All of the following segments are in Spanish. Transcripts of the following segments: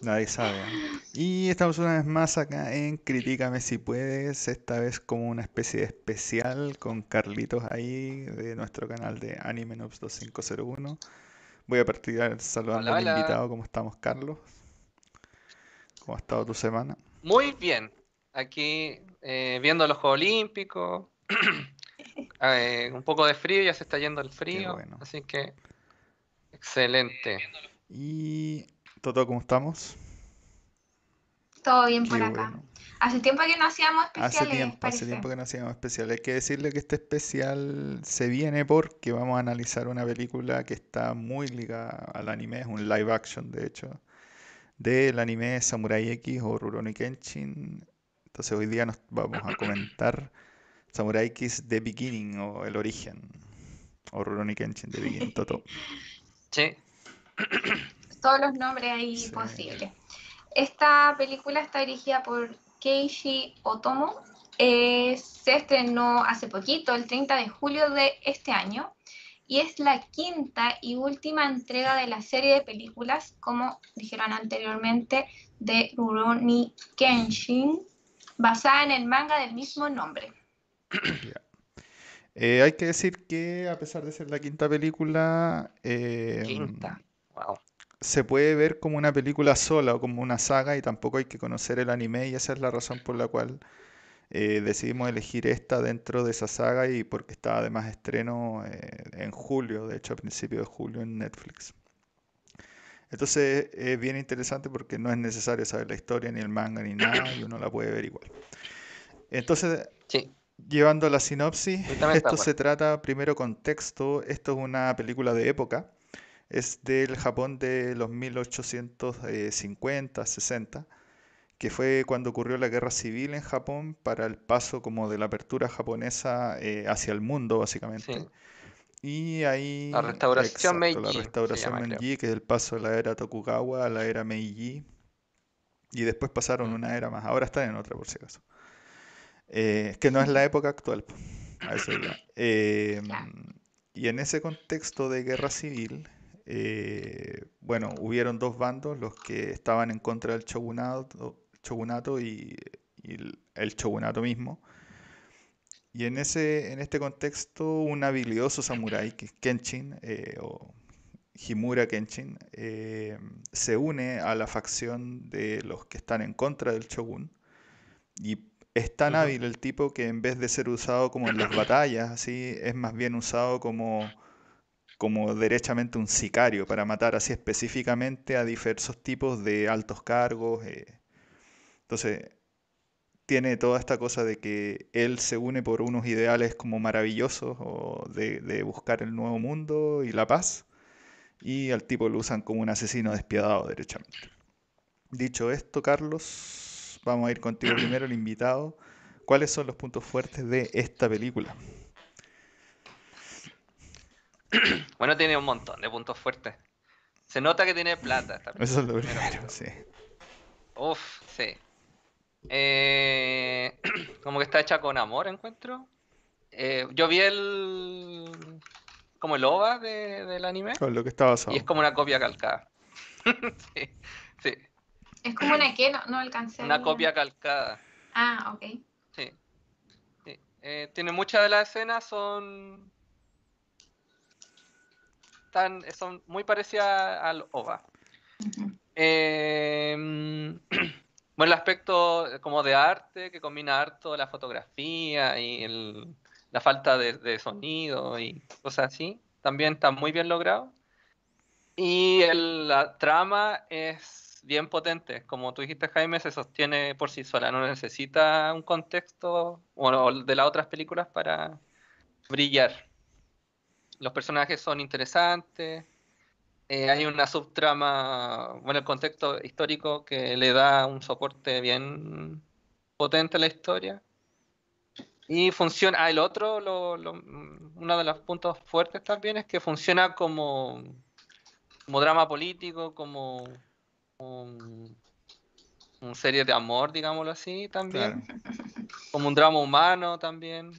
Nadie sabe. Y estamos una vez más acá en Critícame si puedes, esta vez como una especie de especial con Carlitos ahí de nuestro canal de Anime Noobs 2501. Voy a partir saludando Hola, al invitado. ¿Cómo estamos, Carlos? ¿Cómo ha estado tu semana? Muy bien. Aquí eh, viendo los Juegos Olímpicos. Eh, un poco de frío, ya se está yendo el frío. bueno. Así que excelente. Y Toto, ¿cómo estamos? Todo bien Qué por acá. bueno. Hace tiempo que no hacíamos Hace especiales, tiempo, hace tiempo que no hacíamos especial. Hay que decirle que este especial se viene porque vamos a analizar una película que está muy ligada al anime, es un live action de hecho, del anime Samurai X o Rurouni Kenshin. Entonces hoy día nos vamos a comentar Samurai X The Beginning o El Origen o Rurouni Kenshin The Beginning, Toto. Sí. Todos los nombres ahí Sí. posibles. Esta película está dirigida por Keiichi Otomo. Eh, se estrenó hace poquito, el 30 de julio de este año, y es la quinta y última entrega de la serie de películas, como dijeron anteriormente, de Rurouni Kenshin, basada en el manga del mismo nombre. Eh, hay que decir que a pesar de ser la quinta película, eh, Quinta. Wow. Se puede ver como una película sola o como una saga y tampoco hay que conocer el anime y esa es la razón por la cual eh, decidimos elegir esta dentro de esa saga y porque está además estreno eh, en julio, de hecho a principios de julio en Netflix. Entonces es bien interesante porque no es necesario saber la historia ni el manga ni nada y uno la puede ver igual. Entonces Sí. Llevando la sinopsis, esto se acuerdo. trata, primero contexto, esto es una película de época, es del Japón de los 1850, 60, que fue cuando ocurrió la guerra civil en Japón para el paso como de la apertura japonesa eh, hacia el mundo, básicamente. Sí. Y ahí, La restauración exacto, la Meiji se restauración llama, creo. Meiji, que es el paso de la era Tokugawa a la era Meiji, y después pasaron Mm. una era más, ahora están en otra por si acaso. Eh, que no es la época actual, a eso. Eh, y en ese contexto de guerra civil, eh, bueno, hubieron dos bandos, los que estaban en contra del shogunato, shogunato y, y el, shogunato mismo. Y en ese, en este contexto, un habilidoso samurái, Kenshin, eh, o Himura Kenshin, eh, se une a la facción de los que están en contra del shogun. Y es tan hábil el tipo que en vez de ser usado como en las batallas, así, es más bien usado como, como derechamente un sicario para matar así específicamente a diversos tipos de altos cargos. eh. Entonces, tiene toda esta cosa de que él se une por unos ideales como maravillosos de, de buscar el nuevo mundo y la paz, y al tipo lo usan como un asesino despiadado, derechamente. Dicho esto, Carlos, vamos a ir contigo primero, el invitado. ¿Cuáles son los puntos fuertes de esta película? Bueno, tiene un montón de puntos fuertes. Se nota que tiene plata esta Eso es lo primero, primero. sí. Uf, sí. Eh, como que está hecha con amor, encuentro. Eh, yo vi el. como el OVA de- del anime. Con lo que está basado. Y es como una copia calcada. sí, sí, Es como una que no, no alcancé. una copia calcada. Ah, ok. Sí. sí. Eh, tiene muchas de las escenas son. Tan, son muy parecidas al OVA. Ujú. Eh, bueno, el aspecto como de arte, que combina harto la fotografía y el- la falta de, de sonido y cosas así, también está muy bien logrado. Y el- la trama es bien potente, como tú dijiste Jaime, se sostiene por sí sola, no necesita un contexto o de las otras películas para brillar. Los personajes son interesantes, eh, hay una subtrama, bueno, el contexto histórico que le da un soporte bien potente a la historia. Y funciona, ah, el otro, lo- lo- uno de los puntos fuertes también es que funciona como, como drama político, como un, un serie de amor, digámoslo así, también Claro. como un drama humano también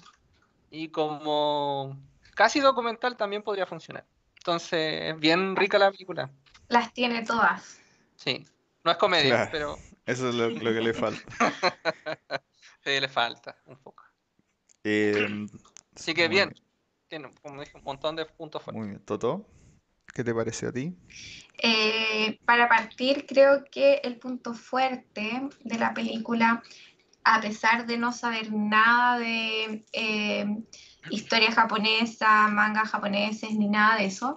y como casi documental también podría funcionar. Entonces, es bien rica la película. Las tiene todas. Sí. No es comedia, Claro. pero Eso es lo, lo que le falta. sí, le falta un poco. Eh, Así que bien, tiene, como dije, un montón de puntos fuertes. Muy bien. Toto, ¿qué te pareció a ti? Eh, para partir, creo que el punto fuerte de la película, a pesar de no saber nada de eh, historia japonesa, manga japoneses ni nada de eso,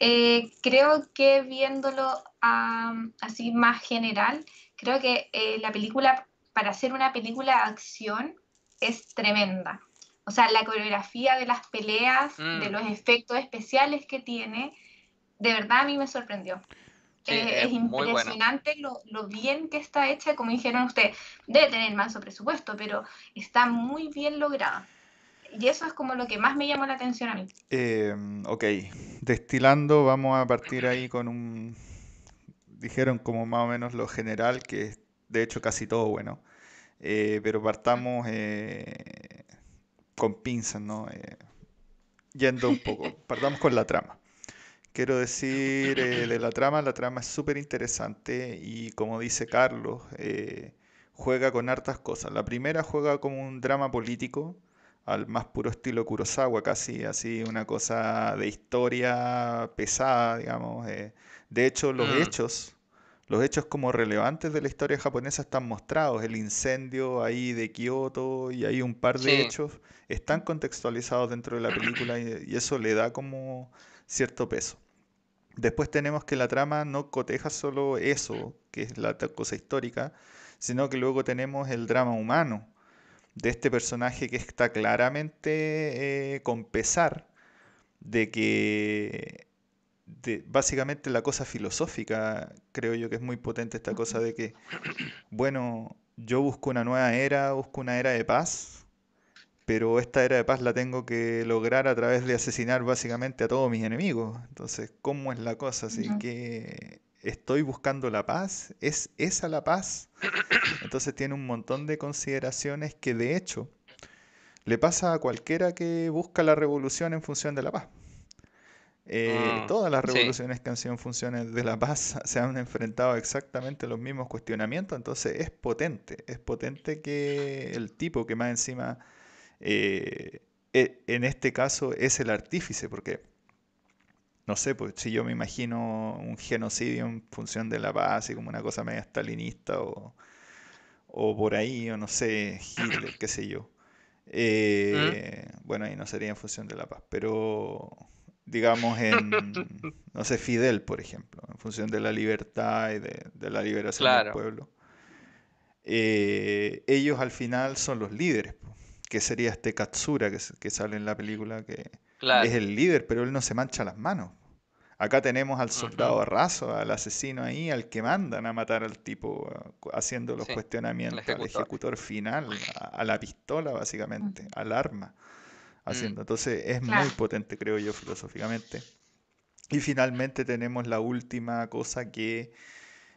eh, creo que viéndolo am, así más general, creo que eh, la película, para hacer una película de acción, es tremenda. O sea, la coreografía de las peleas, Mm. de los efectos especiales que tiene, de verdad a mí me sorprendió. Sí, es es bueno. impresionante lo, lo bien que está hecha, como dijeron ustedes, debe tener manso presupuesto, pero está muy bien lograda. Y eso es como lo que más me llamó la atención a mí. Eh, ok, destilando, vamos a partir ahí con un... Dijeron como más o menos lo general, que es de hecho casi todo bueno. Eh, pero partamos eh, con pinzas, ¿no? Eh, yendo un poco. Partamos con la trama. Quiero decir eh, de la trama, la trama es súper interesante y como dice Carlos, eh, juega con hartas cosas. La primera juega como un drama político, al más puro estilo Kurosawa, casi así una cosa de historia pesada, digamos. eh. De hecho, los Mm. hechos, los hechos como relevantes de la historia japonesa están mostrados. El incendio ahí de Kioto y hay un par de Sí. hechos están contextualizados dentro de la película y, y eso le da como cierto peso. Después tenemos que la trama no coteja solo eso, que es la cosa histórica, sino que luego tenemos el drama humano de este personaje que está claramente eh, con pesar de que de, básicamente la cosa filosófica, creo yo que es muy potente esta cosa de que, bueno, yo busco una nueva era, busco una era de paz, pero esta era de paz la tengo que lograr a través de asesinar básicamente a todos mis enemigos. Entonces, ¿cómo es la cosa? Así que estoy buscando la paz, ¿es esa la paz? Entonces tiene un montón de consideraciones que de hecho le pasa a cualquiera que busca la revolución en función de la paz. Eh, Mm, todas las sí. revoluciones que han sido en funciones de la paz se han enfrentado exactamente a los mismos cuestionamientos, entonces es potente, es potente que el tipo que más encima, eh, e- en este caso, es el artífice, porque no sé, pues si yo me imagino un genocidio en función de la paz, así como una cosa media stalinista o, o por ahí, o no sé, Hitler, qué sé yo. Eh, bueno, ahí no sería en función de la paz, pero digamos en, no sé, Fidel, por ejemplo, en función de la libertad y de, de la liberación del pueblo. Eh, ellos al final son los líderes, que sería este Katsura que, que sale en la película, que Claro. es el líder, pero él no se mancha las manos. Acá tenemos al soldado raso, al asesino ahí, al que mandan a matar al tipo, haciendo los Sí, cuestionamientos, al ejecutor. final, a, a la pistola básicamente, al arma, haciendo. Entonces es muy potente, creo yo, filosóficamente. Y finalmente tenemos la última cosa que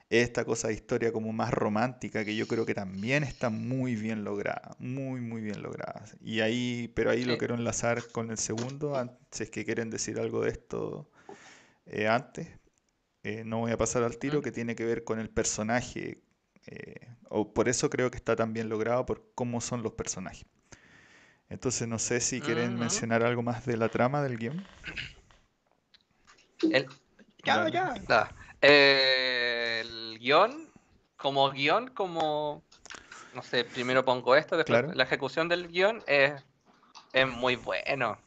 es esta cosa de historia como más romántica, que yo creo que también está muy bien lograda, muy, muy bien lograda. Y ahí, pero ahí lo quiero enlazar con el segundo, si es que quieren decir algo de esto eh, antes. Eh, no voy a pasar al tiro, que tiene que ver con el personaje. eh, o por eso creo que está tan bien logrado, por cómo son los personajes. Entonces no sé si quieren mencionar algo más de la trama del guion. El, Ya, ya. Eh, el guion, como guion, como, no sé, primero pongo esto, después Claro. la ejecución del guion es, es muy bueno.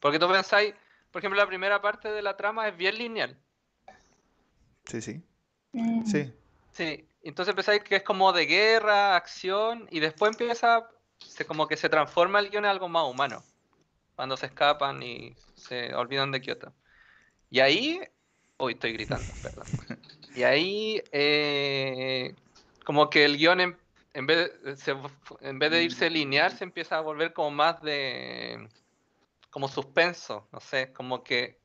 Porque tú pensáis, por ejemplo, la primera parte de la trama es bien lineal. Sí, sí. Mm. Sí, Sí, entonces pensáis que es como de guerra, acción, y después empieza, se, como que se transforma el guion en algo más humano, cuando se escapan y se olvidan de Kioto. Y ahí, uy, estoy gritando, perdón. Y ahí, eh, como que el guion, en, en vez de, se- en vez de irse lineal, se empieza a volver como más de, como suspenso, no sé, como que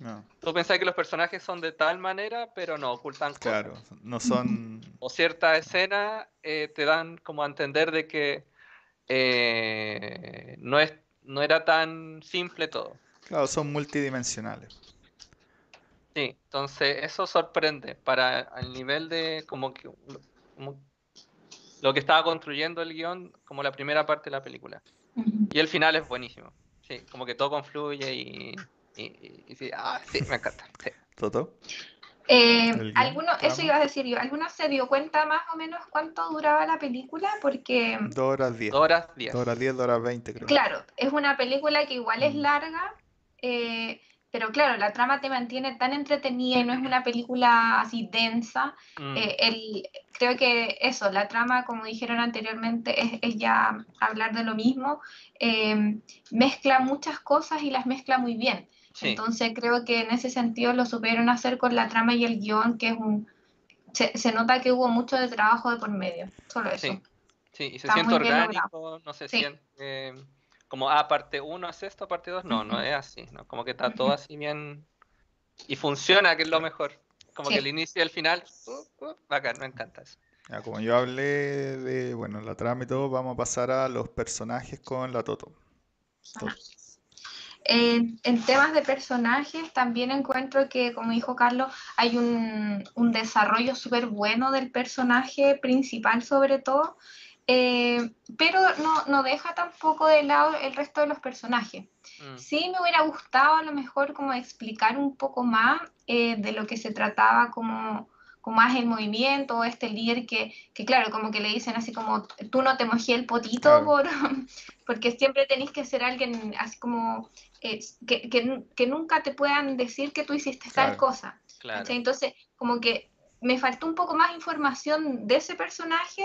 no, tú pensás que los personajes son de tal manera, pero no, ocultan cosas claro, no son... o ciertas escenas eh, te dan como a entender de que eh, no es no era tan simple todo. Claro, son multidimensionales. Sí, entonces eso sorprende para el nivel de como que como lo que estaba construyendo el guion como la primera parte de la película. Y el final es buenísimo. Sí, como que todo confluye y, y, sí, ah, sí, me encanta. Sí. ¿Toto? Eh, ¿alguno, eso iba a decir yo, ¿alguno se dio cuenta más o menos cuánto duraba la película? Porque... Dos horas diez. Dos horas diez. Dos horas diez, dos horas veinte, creo. Claro, es una película que igual es Mm. larga, eh, pero claro, la trama te mantiene tan entretenida y no es una película así densa. Mm, Eh, el, creo que eso, la trama, como dijeron anteriormente, es, es ya hablar de lo mismo. eh, mezcla muchas cosas y las mezcla muy bien. sí, Entonces creo que en ese sentido lo supieron hacer con la trama y el guion, que es un... Se, se nota que hubo mucho de trabajo de por medio, solo eso. sí, sí, y se Está siente orgánico, no se Sí. siente eh, como, ah, parte 1 es esto, parte 2, no, no es así, ¿no? Como que está todo así bien y funciona, que es lo mejor. Como Sí. que el inicio y el final, uh, uh, bacán, me encanta eso. Ya, como yo hablé de, bueno, la trama y todo, vamos a pasar a los personajes con la Toto. Toto. En, en temas de personajes, también encuentro que, como dijo Carlos, hay un, un desarrollo súper bueno del personaje principal sobre todo, eh, pero no, no deja tampoco de lado el resto de los personajes. Mm, Sí me hubiera gustado a lo mejor como explicar un poco más eh, de lo que se trataba como, como más el movimiento, este líder que, que claro, como que le dicen así como, tú no te mojé el potito Claro. por, porque siempre tenés que ser alguien así como, eh, que, que que nunca te puedan decir que tú hiciste tal Claro. cosa. claro. Entonces, como que me faltó un poco más información de ese personaje,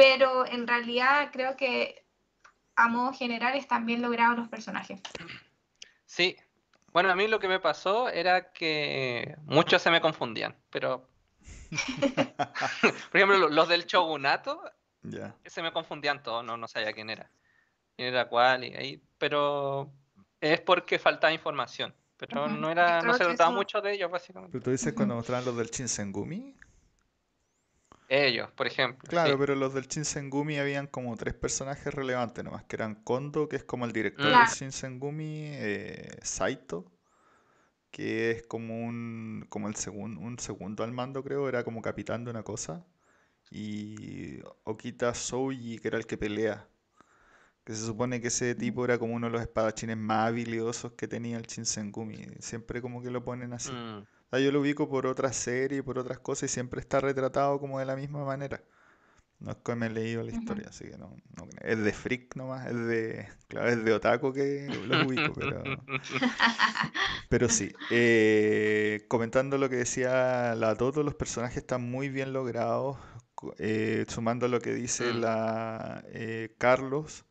pero en realidad creo que a modo general están bien logrados los personajes. Sí. Bueno, a mí lo que me pasó era que muchos se me confundían, pero por ejemplo, lo- los del shogunato Ya. se me confundían todos, no, no sabía quién era. Quién era cuál, y ahí, pero es porque faltaba información. Pero no era, no se eso- mucho de ellos, básicamente. Pero tú dices cuando mostraban los del Shinsengumi. Ellos, por ejemplo. Claro, sí. pero los del Shinsengumi habían como tres personajes relevantes nomás, que eran Kondo, que es como el director Mm. del. Shinsengumi, eh, Saito, que es como un, como el segun- un segundo al mando, creo, era como capitán de una cosa, y Okita Souji, que era el que pelea, que se supone que ese tipo era como uno de los espadachines más habilidosos que tenía el Shinsengumi, siempre como que lo ponen así. Mm, Sea, yo lo ubico por otras series, por otras cosas, y siempre está retratado como de la misma manera. No es que me he leído la historia, así que no, no. Es de freak nomás, es de, claro, es de otaku que lo ubico, pero, pero sí. Eh, comentando lo que decía la Toto, los personajes están muy bien logrados, eh, sumando lo que dice Mm. la eh, Carlos.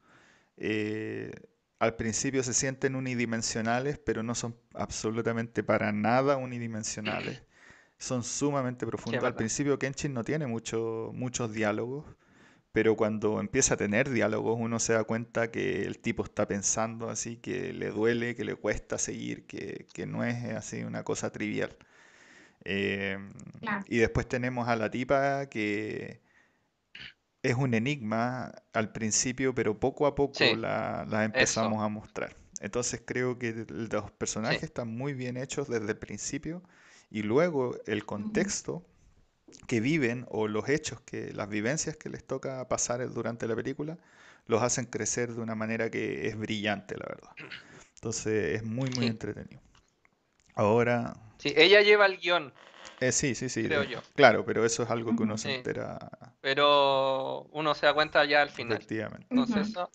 eh, al principio se sienten unidimensionales, pero no son absolutamente para nada unidimensionales. Son sumamente profundos. Al principio Kenshin no tiene mucho, muchos diálogos, pero cuando empieza a tener diálogos uno se da cuenta que el tipo está pensando así, que le duele, que le cuesta seguir, que, que no es así una cosa trivial. Eh, Claro. y después tenemos a la tipa que es un enigma al principio, pero poco a poco Sí, la, la eso. empezamos a mostrar. Entonces creo que los personajes Sí. están muy bien hechos desde el principio y luego el contexto que viven o los hechos que las vivencias que les toca pasar durante la película los hacen crecer de una manera que es brillante, la verdad. Entonces es muy muy Sí. entretenido. Ahora, Sí, ella lleva el guion, eh, sí, sí, sí, creo yo. claro, pero eso es algo que uno se entera Pero uno se da cuenta ya al final. efectivamente. Entonces Ujú. eso,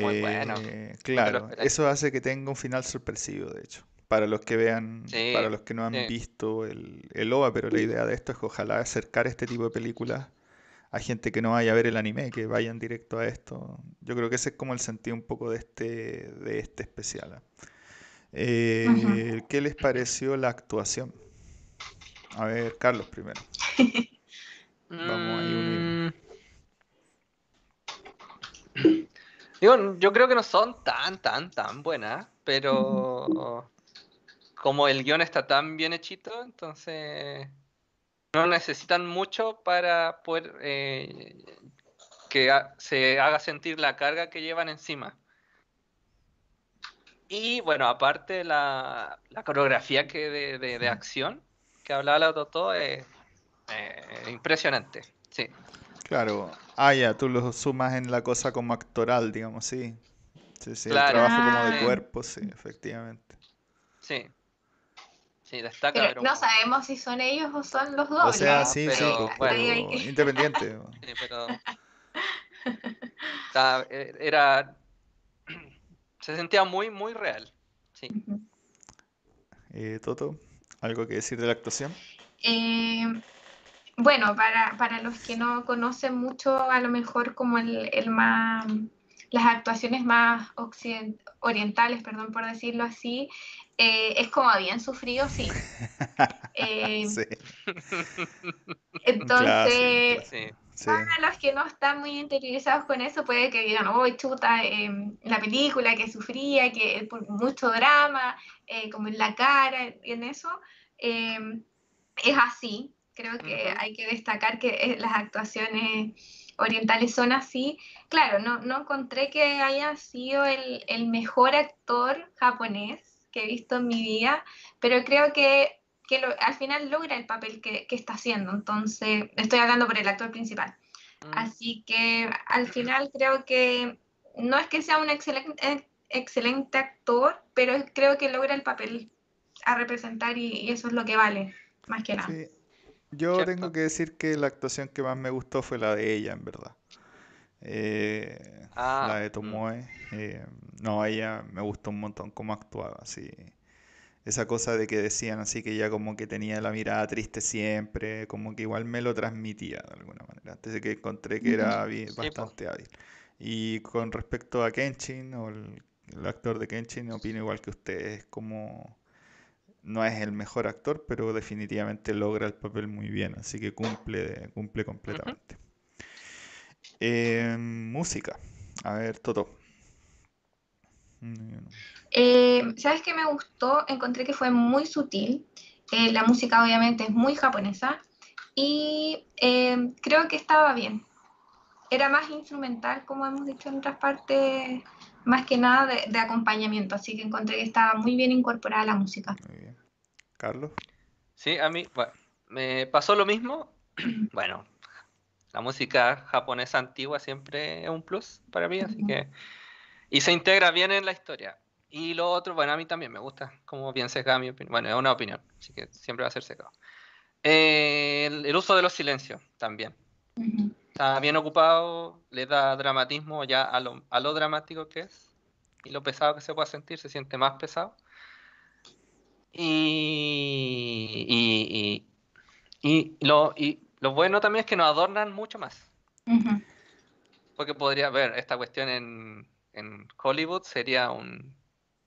Muy bueno. Eh, claro, eso hace que tenga un final sorpresivo, de hecho. Para los que vean, Sí, para los que no han sí. visto el, el OVA, pero la idea de esto es que ojalá acercar este tipo de películas a gente que no vaya a ver el anime, que vayan directo a esto. Yo creo que ese es como el sentido un poco de este, de este especial. ¿ah? Eh. ¿qué les pareció la actuación? A ver, Carlos primero. Vamos ahí uno y uno. Mm. Digo, yo creo que no son tan, tan, tan buenas, pero como el guion está tan bien hechito, entonces no necesitan mucho para poder eh, que se haga sentir la carga que llevan encima. Y bueno, aparte la, la coreografía que de, de, de acción que hablaba la Totó es eh, impresionante. Sí. Claro. Ah, ya, tú lo sumas en la cosa como actoral, digamos, sí. Sí, sí, el trabajo como Ah. de cuerpo, sí, efectivamente. Sí. Sí, destaca, Pero pero no sabemos si son ellos o son los dos. O sea, ¿no? sí, pero sí, pues, bueno. Pero independiente. Sí, pero eh, era se sentía muy muy real. Sí. Eh, Toto, ¿algo que decir de la actuación? Eh, bueno, para, para los que no conocen mucho, a lo mejor como el, el más, las actuaciones más occiden- orientales, perdón por decirlo así, eh, es como bien sufrido, sí. Eh, Sí, entonces, Sí. sí. para los que no están muy interiorizados con eso, puede que digan, oh, chuta, eh, la película que sufría, que por mucho drama, eh, como en la cara, y en eso, eh, es así. Creo que hay que destacar que eh, las actuaciones orientales son así. Claro, no, no encontré que haya sido el, el mejor actor japonés que he visto en mi vida, pero creo que que lo- al final logra el papel que, que está haciendo. Entonces, estoy hablando por el actor principal. Mm, Así que al final creo que no es que sea un excelente, eh, excelente actor, pero creo que logra el papel a representar y, y eso es lo que vale, más que nada. Sí. Yo Cierto. tengo que decir que la actuación que más me gustó fue la de ella, en verdad. Eh, Ah, la de mm. Tomoe. eh, no, ella me gustó un montón cómo actuaba, así. Esa cosa de que decían así que ella como que tenía la mirada triste siempre, como que igual me lo transmitía de alguna manera. Antes de que encontré que era bastante hábil. Y con respecto a Kenshin, o el, el actor de Kenshin, opino igual que ustedes, como no es el mejor actor, pero definitivamente logra el papel muy bien, así que cumple, cumple completamente. Eh, música. A ver, Toto. Eh, ¿Sabes qué me gustó? Encontré que fue muy sutil. Eh, la música obviamente es muy japonesa y eh, creo que estaba bien. Era más instrumental, como hemos dicho en otras partes, más que nada de, de acompañamiento, así que encontré que estaba muy bien incorporada la música. Muy bien. Carlos. Sí, a mí, bueno, me pasó lo mismo. Bueno, la música japonesa antigua siempre es un plus para mí, así que... Y se integra bien en la historia. Y lo otro, bueno, a mí también me gusta, como bien sesgada mi opinión. Bueno, es una opinión, así que siempre va a ser sesgado. Eh, el, el uso de los silencios también. Está bien ocupado, le da dramatismo ya a lo, a lo dramático que es. Y lo pesado que se pueda sentir, se siente más pesado. Y, y, y, y lo, y lo bueno también es que nos adornan mucho más. Porque podría ver esta cuestión en, en Hollywood sería un,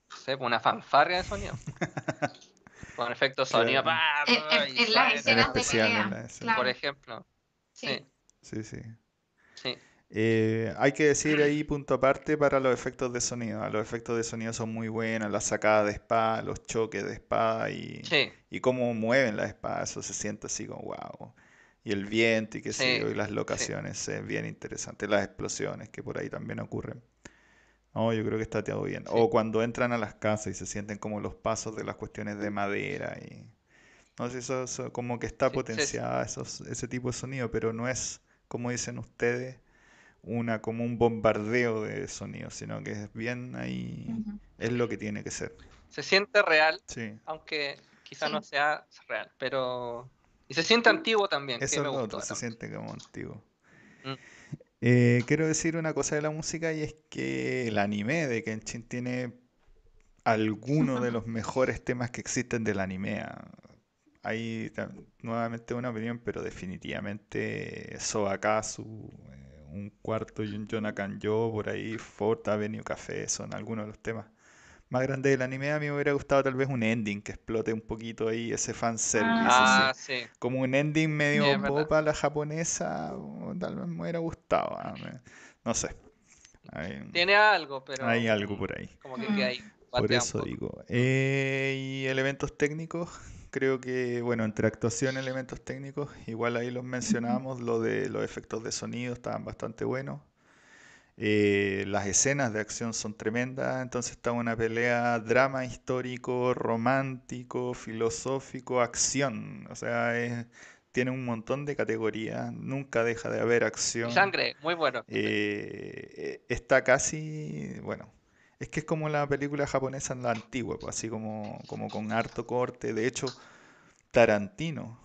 no sé, una fanfarria de sonido. Con efectos sonido. Claro. pa, pa, en- en las escenas de pelea. Por ejemplo. Sí. Sí, Sí, sí. Eh, hay que decir ahí punto aparte para los efectos de sonido. Los efectos de sonido son muy buenos, las sacadas de espada, los choques de espada y, Sí, y cómo mueven las espadas, eso se siente así como wow. Y el viento y qué sé yo, y las sí. locaciones, es bien interesante. Las explosiones que por ahí también ocurren. No, yo creo que está todo bien. O cuando entran a las casas y se sienten como los pasos de las cuestiones de madera y... No sé, eso, eso como que está potenciada esos, ese tipo de sonido, pero no es, como dicen ustedes, una como un bombardeo de sonido, sino que es bien ahí, es lo que tiene que ser. se siente real, Sí, aunque quizá Sí. no sea real, pero... Y se siente antiguo también, que eso es me lo gustó otro, se también. siente como antiguo. Mm. Eh, quiero decir una cosa de la música y es que el anime de Kenshin tiene algunos de los mejores temas que existen del anime. Hay nuevamente una opinión, pero definitivamente Sobakazu, eh, un cuarto y un Yonakan Yo, por ahí, Fourth Avenue Café, son algunos de los temas más grandes del anime. A mí me hubiera gustado tal vez un ending que explote un poquito ahí ese fanservice Ah, así sí. como un ending medio Sí, es verdad. pop a la japonesa, tal vez me hubiera gustado. ah, No sé. Hay, Tiene algo, pero hay algo por ahí. como que queda ahí, Por eso digo. Eh, y elementos técnicos, creo que, bueno, entre actuación y elementos técnicos, igual ahí los mencionamos, lo de los efectos de sonido estaban bastante buenos. Eh, las escenas de acción son tremendas, entonces está una pelea drama histórico, romántico, filosófico, acción. O sea, es- tiene un montón de categorías, nunca deja de haber Y acción. sangre, muy bueno. Eh, eh, está casi, bueno, es que es como la película japonesa en la antigua, pues, así como, como con harto corte. De hecho, Tarantino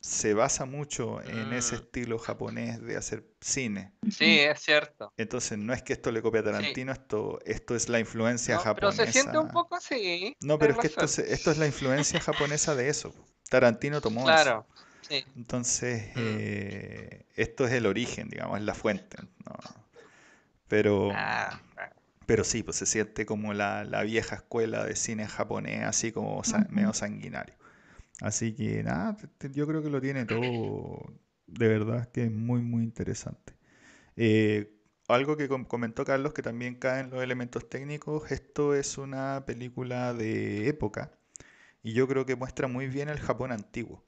se basa mucho en ese Mm. estilo japonés de hacer cine. Sí, es cierto. Entonces, no es que esto le copie a Sí. Tarantino, esto, esto es la influencia No, pero se siente un japonesa. poco así. No, pero es que esto, es la influencia japonesa de eso. Tarantino tomó eso. Claro, sí. Entonces, Mm. eh, esto es el origen, digamos, es la fuente. ¿no? Pero, Ah, ah. Pero sí, pues se siente como la, la vieja escuela de cine japonés, así como medio sanguinario. Así que nada, yo creo que lo tiene todo, de verdad que es muy, muy interesante. Eh, algo que com- comentó Carlos, que también caen los elementos técnicos, esto es una película de época y yo creo que muestra muy bien el Japón antiguo.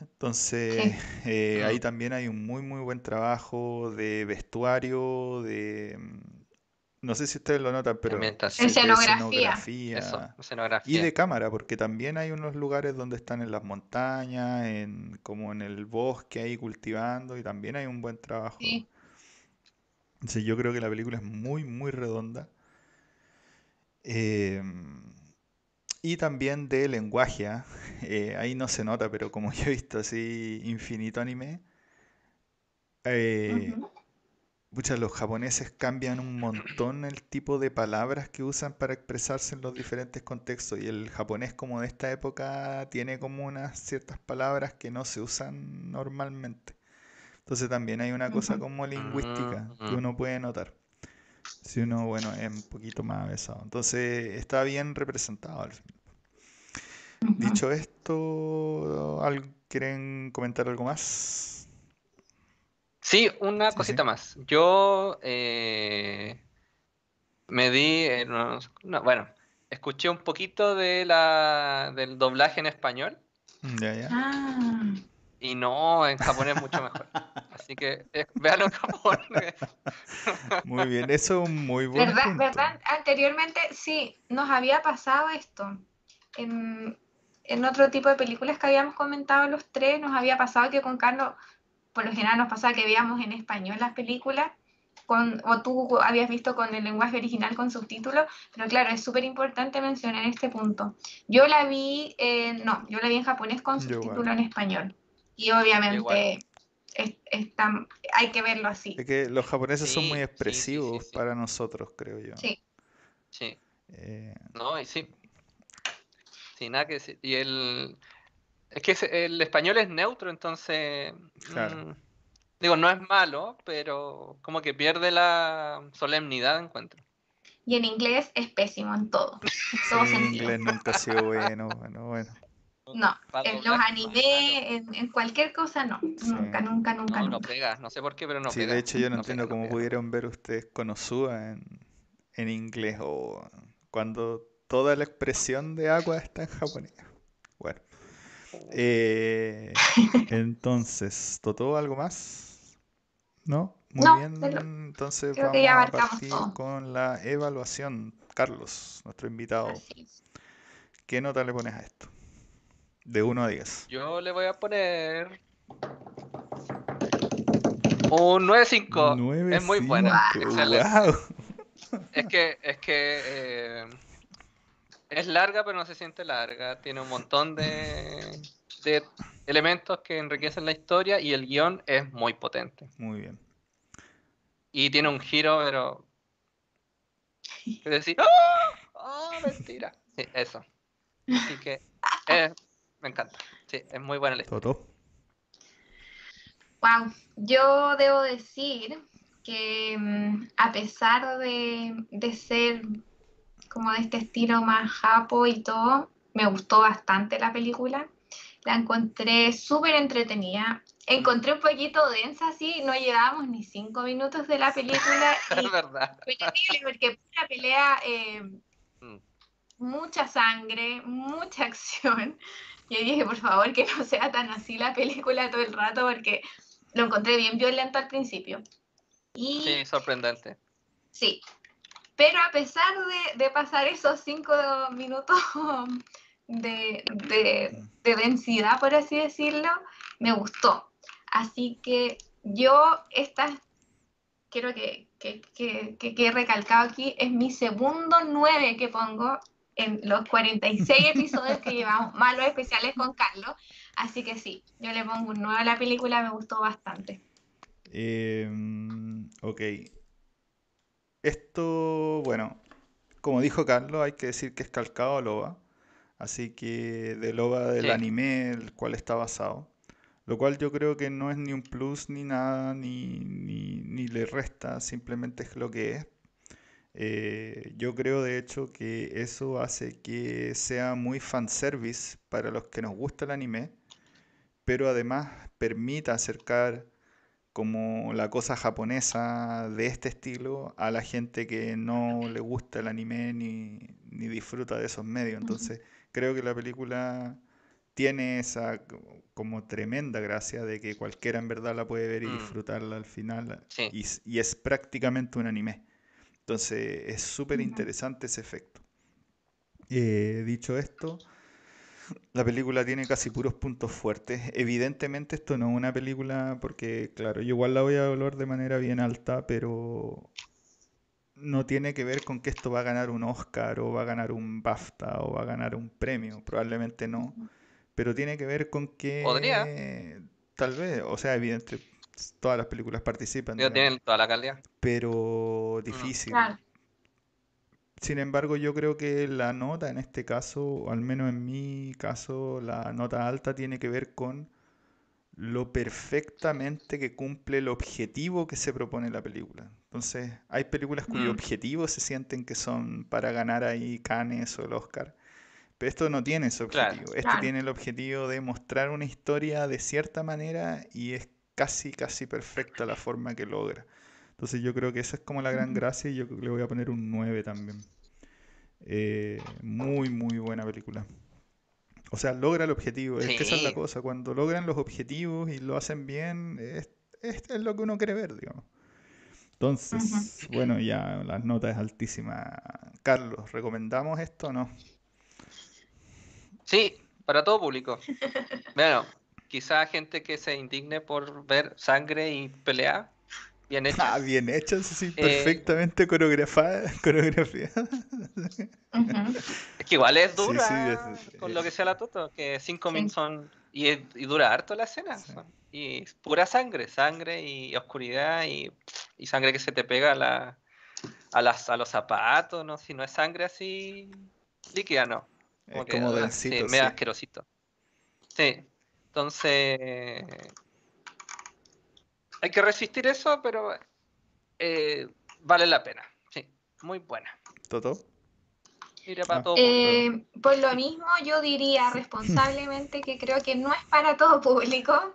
Entonces, eh, ahí Mm. también hay un muy, muy buen trabajo de vestuario, de... No sé si ustedes lo notan, pero Escenografía. escenografía Eso, y de cámara, porque también hay unos lugares donde están en las montañas, en, como en el bosque ahí cultivando, y también hay un buen trabajo. Sí. Entonces yo creo que la película es muy, muy redonda. Eh, y también de lenguaje, ¿ah? Eh, ahí no se nota, pero como yo he visto así infinito anime, eh. Pucha, los japoneses cambian un montón el tipo de palabras que usan para expresarse en los diferentes contextos. Y el japonés como de esta época tiene como unas ciertas palabras que no se usan normalmente. Entonces también hay una cosa como lingüística que Mm. uno puede notar. Si uno, bueno, es un poquito más avesado. Entonces está bien representado al final. Dicho esto, ¿al- ¿quieren comentar algo más? Sí, una Sí, sí. cosita más. Yo eh, me di, eh, no- no, bueno, escuché un poquito de la, del doblaje en español Ya, ya. Ah. y no, en japonés mucho mejor. Así que eh, véanlo en japonés. Muy bien, eso es muy buen ¿Verdad? punto. ¿Verdad? Anteriormente sí, nos había pasado esto. En, en otro tipo de películas que habíamos comentado los tres, nos había pasado que con Carlos, por lo general nos pasaba que veíamos en español las películas, con, o tú habías visto con el lenguaje original con subtítulos, pero claro, es súper importante mencionar este punto. Yo la vi, eh, no, yo la vi en japonés con subtítulo en español. Y obviamente es- está- hay que verlo así. Es que los japoneses son muy sí, sí, sí, expresivos sí. para nosotros, creo yo. Sí. Sí, Eh, no, y sí. Sí, nada que decir. Y el. Es que el español es neutro, entonces. Claro. mm, digo, no es malo, pero como que pierde la solemnidad, encuentro. Y en inglés es pésimo en todo, en sí, inglés nunca ha sido bueno, bueno, bueno. No, en los animes, en, en cualquier cosa no. Sí. Nunca, nunca, nunca, No, no pega, no sé por qué, pero no Sí, pega. de hecho yo no No entiendo pega, no cómo pega. pudieron ver ustedes Konosuba en, en inglés o cuando toda la expresión de agua está en japonés. Bueno, eh, entonces, ¿Totó algo más? ¿No? Muy No, bien, pero entonces creo vamos que ya a partir todo. con la evaluación. Carlos, nuestro invitado. ¿qué nota le pones a esto? De 1 a 10. Yo le voy a poner. Un 9.5. Es muy buena. 9.5, Excelente. ¡guau! Es que, es que eh, es larga, pero no se siente larga. Tiene un montón de, de elementos que enriquecen la historia y el guion es muy potente. Muy bien. Y tiene un giro, pero. Es decir, ¡ah! ¡Ah, mentira! Sí, eso. Así que eh, me encanta. Sí, es muy buena la historia. Totó. Wow, yo debo decir que mm, a pesar de, de ser como de este estilo más japo y todo, me gustó bastante la película. La encontré súper entretenida. Encontré un poquito densa, sí, no llevábamos ni cinco minutos de la película Es verdad. fue terrible porque fue una pelea, eh, Mm. mucha sangre, mucha acción. Yo dije, por favor, que no sea tan así la película todo el rato porque lo encontré bien violento al principio. Y Sí, sorprendente. sí, pero a pesar de, de pasar esos cinco minutos de, de- de densidad, por así decirlo, me gustó. Así que yo esta, quiero que, que, que, que quede recalcado aquí, es mi segundo 9 que pongo en los 46 episodios que llevamos, más los especiales con Carlos. Así que sí, yo le pongo un 9 a la película, me gustó bastante. Eh, ok. Esto, bueno, como dijo Carlos, hay que decir que es calcado a Loba. Así que de Loba del Sí. anime, el cual está basado. Lo cual yo creo que no es ni un plus ni nada, ni, ni, ni le resta, simplemente es lo que es. Eh, yo creo de hecho que eso hace que sea muy fanservice para los que nos gusta el anime, pero además permita acercar como la cosa japonesa de este estilo a la gente que no le gusta el anime ni, ni disfruta de esos medios. Entonces, creo que la película tiene esa co- como tremenda gracia de que cualquiera en verdad la puede ver y Mm. disfrutarla al final Sí. y, y es prácticamente un anime. Entonces, es súper interesante ese efecto. Eh, dicho esto, la película tiene casi puros puntos fuertes. Evidentemente esto no es una película porque, claro, yo igual la voy a hablar de manera bien alta, pero no tiene que ver con que esto va a ganar un Oscar o va a ganar un BAFTA o va a ganar un premio. Probablemente no. Pero tiene que ver con que Podría. tal vez, o sea, evidente, todas las películas participan, Ellos digamos, tienen toda la calidad. pero difícil. Claro. Sin embargo, yo creo que la nota en este caso, o al menos en mi caso, la nota alta tiene que ver con lo perfectamente que cumple el objetivo que se propone la película. Entonces, hay películas cuyo Mm. objetivo se sienten que son para ganar ahí Cannes o el Oscar. Pero esto no tiene ese Claro. objetivo. Este Claro. tiene el objetivo de mostrar una historia de cierta manera y es casi, casi perfecta la forma que logra. Entonces yo creo que esa es como la gran gracia y yo le voy a poner un 9 también. Eh, muy, muy buena película. O sea, logra el objetivo. Es que esa es la cosa. Cuando logran los objetivos y lo hacen bien, es, es- es lo que uno quiere ver, digamos. Entonces, bueno, ya las notas es altísima. Carlos, ¿recomendamos esto o no? Sí, para todo público. Bueno, quizá gente que se indigne por ver sangre y pelea bien hecha. Ah, bien hecha, eso sí, Eh, perfectamente coreografada, coreografiada. Ujú. Es que igual es dura sí, es- con lo que sea la toto, que cinco Sí. min son y, es- y dura harto la escena. Sí. son- Y es pura sangre, sangre y oscuridad y, y sangre que se te pega a, la, a, las, a los zapatos, ¿no? Si no es sangre así líquida, no. Es que, como ah, densito, sí, sí. medio asquerosito. Sí, entonces hay que resistir eso, pero eh, vale la pena. Sí, muy buena. ¿Toto? Para Ah. todo público. Eh, por lo mismo, yo diría responsablemente que creo que no es para todo público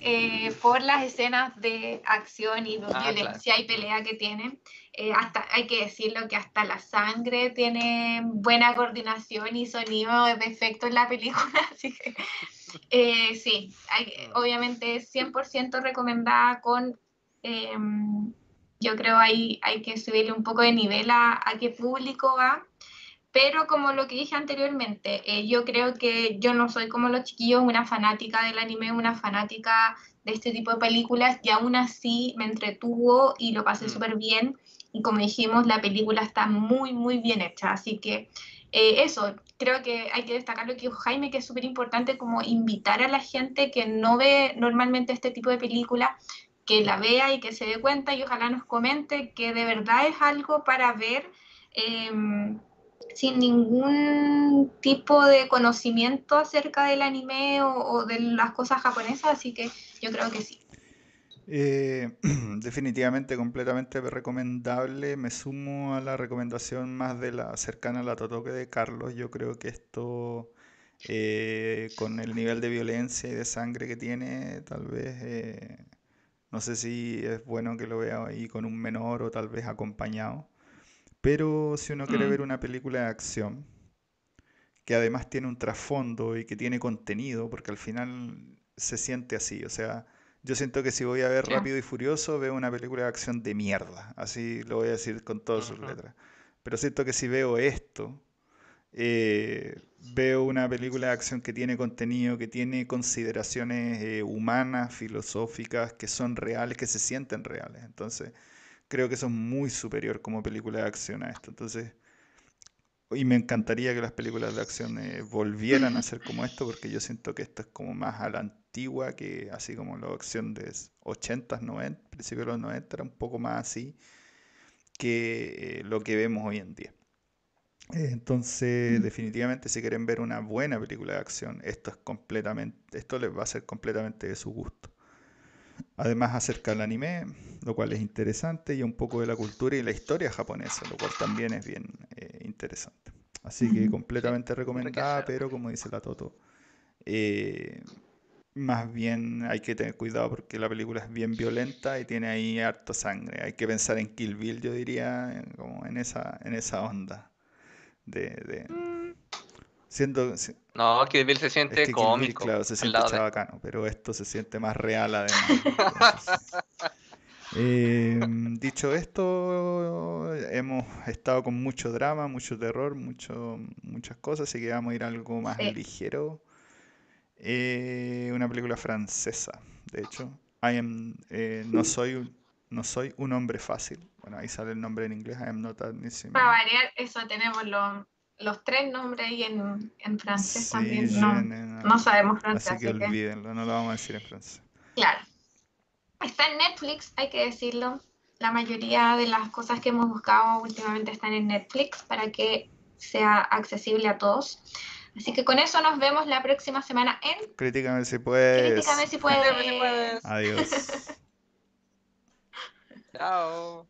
eh, por las escenas de acción y de Ah, violencia y pelea que tienen. Eh, hasta, hay que decirlo que hasta la sangre tiene buena coordinación y sonido de efecto en la película, así que eh, sí, hay- obviamente es 100% recomendada con... em, yo creo hay, hay que subirle un poco de nivel a, a qué público va. Pero como lo que dije anteriormente, eh, yo creo que yo no soy como los chiquillos, una fanática del anime, una fanática de este tipo de películas, y aún así me entretuvo y lo pasé Mm. súper bien. Y como dijimos, la película está muy, muy bien hecha. Así que eh, eso, creo que hay que destacar lo que Jaime, que es súper importante como invitar a la gente que no ve normalmente este tipo de películas, que la vea y que se dé cuenta y ojalá nos comente que de verdad es algo para ver. em, sin ningún tipo de conocimiento acerca del anime o de las cosas japonesas, así que yo creo que sí. Eh, definitivamente completamente recomendable. Me sumo a la recomendación más de la cercana a la Totoque de Carlos. Yo creo que esto, eh, con el nivel de violencia y de sangre que tiene, tal vez, eh, no sé si es bueno que lo vea ahí con un menor o tal vez acompañado. Pero si uno quiere Mm. ver una película de acción, que además tiene un trasfondo y que tiene contenido, porque al final se siente así, o sea, Yo siento que si voy a ver Rápido y Furioso, veo una película de acción de mierda. Así lo voy a decir con todas sus letras. Pero siento que si veo esto, eh, veo una película de acción que tiene contenido, que tiene consideraciones eh, humanas, filosóficas, que son reales, que se sienten reales. Entonces, creo que eso es muy superior como película de acción a esto. Entonces, y me encantaría que las películas de acción eh, volvieran a ser como esto, porque yo siento que esto es como más a la antigua, que así como la acción de 80s, 90, principios de los 90, era un poco más así que lo que vemos hoy en día. Entonces, definitivamente, si quieren ver una buena película de acción, esto es completamente, esto les va a ser completamente de su gusto. Además, acerca del anime, lo cual es interesante, y un poco de la cultura y la historia japonesa, lo cual también es bien eh, interesante. Así que completamente recomendada, pero como dice la Toto, eh, más bien hay que tener cuidado porque la película es bien violenta y tiene ahí harto sangre. Hay que pensar en Kill Bill, yo diría, como en esa, en esa onda de, de mm. Siendo no que Bill se siente cómico claro se siente chabacano pero esto se siente más real además em, dicho esto hemos estado con mucho drama mucho terror mucho muchas cosas así que vamos a ir a algo más ligero. Eh, una película francesa de hecho. I am, eh, no soy no soy un hombre fácil. Bueno, ahí sale el nombre en inglés, I am not Para variar, eso tenemos los tres nombres ahí en, en francés también. No, no, sabemos francés. Así que olvídenlo, no lo vamos a decir en francés. Claro. Está en Netflix, hay que decirlo. La mayoría de las cosas que hemos buscado últimamente están en Netflix para que sea accesible a todos. Así que con eso nos vemos la próxima semana en Críticame si puedes. Críticame si puedes. Adiós. Ciao